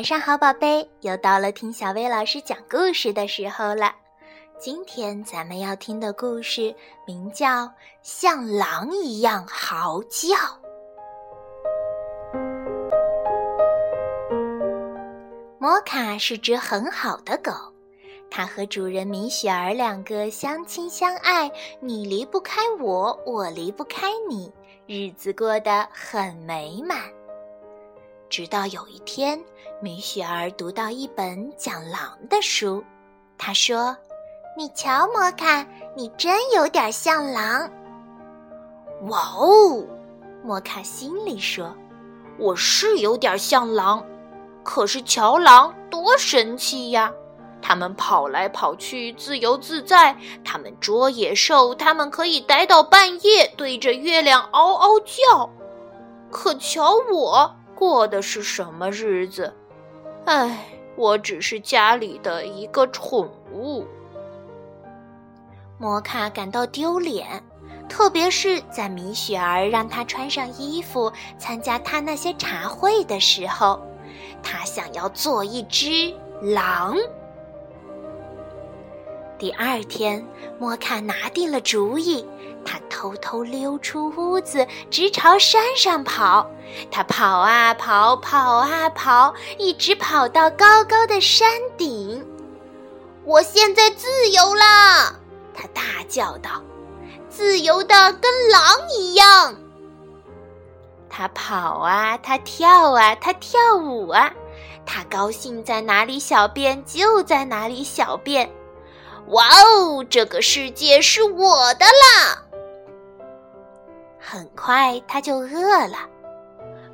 晚上好，宝贝，又到了听小薇老师讲故事的时候了。今天咱们要听的故事名叫《像狼一样嚎叫》。摩卡是只很好的狗，它和主人米雪儿两个相亲相爱，你离不开我，我离不开你，日子过得很美满。直到有一天，米雪儿读到一本讲狼的书，她说：“你瞧，摩卡，你真有点像狼。”哇哦，摩卡心里说：“我是有点像狼，可是瞧狼多神气呀！他们跑来跑去，自由自在；他们捉野兽，他们可以待到半夜，对着月亮嗷嗷叫。可瞧我。”过的是什么日子？唉，我只是家里的一个宠物。摩卡感到丢脸，特别是在米雪儿让他穿上衣服参加他那些茶会的时候，他想要做一只狼。第二天，摩卡拿定了主意。他偷偷溜出屋子，直朝山上跑。他跑啊跑，跑啊跑，一直跑到高高的山顶。我现在自由了！他大叫道：“自由的跟狼一样！”他跑啊，他跳啊，他跳舞啊，他高兴在哪里小便就在哪里小便。哇哦，这个世界是我的啦！很快他就饿了，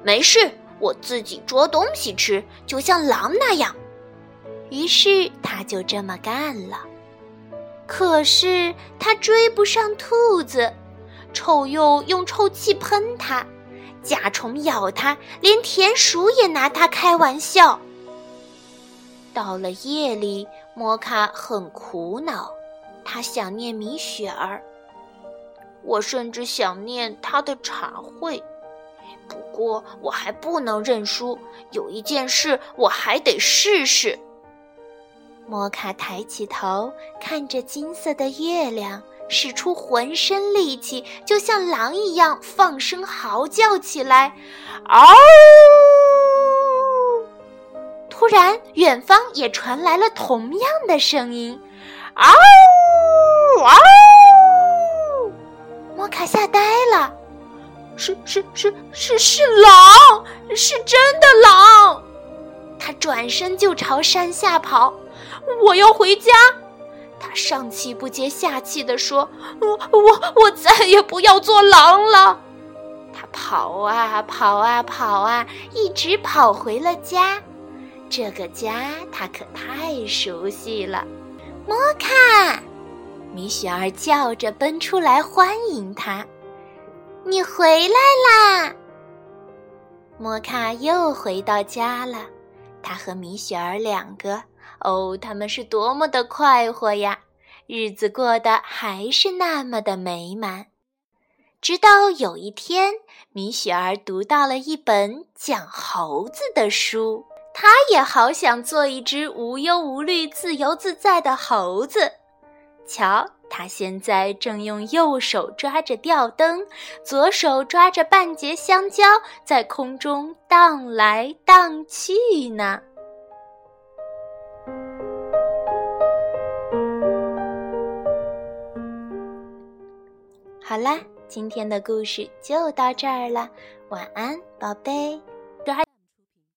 没事，我自己捉东西吃，就像狼那样。于是他就这么干了。可是他追不上兔子，臭鼬用臭气喷他，甲虫咬他，连田鼠也拿他开玩笑。到了夜里，摩卡很苦恼，他想念米雪儿。我甚至想念他的茶会，不过我还不能认输。有一件事我还得试试。摩卡抬起头，看着金色的月亮，使出浑身力气，就像狼一样放声嚎叫起来：“嗷！”突然，远方也传来了同样的声音：“嗷！嗷！”是是是是是狼，是真的狼！他转身就朝山下跑，我要回家。他上气不接下气地说：“我我我再也不要做狼了。”他跑啊跑啊跑啊，一直跑回了家。这个家他可太熟悉了，摩卡。米雪儿叫着奔出来欢迎他，你回来啦！摩卡又回到家了，他和米雪儿两个，哦，他们是多么的快活呀！日子过得还是那么的美满。直到有一天，米雪儿读到了一本讲猴子的书，她也好想做一只无忧无虑、自由自在的猴子。瞧，他现在正用右手抓着吊灯，左手抓着半截香蕉，在空中荡来荡去呢。好啦，今天的故事就到这儿了，晚安，宝贝。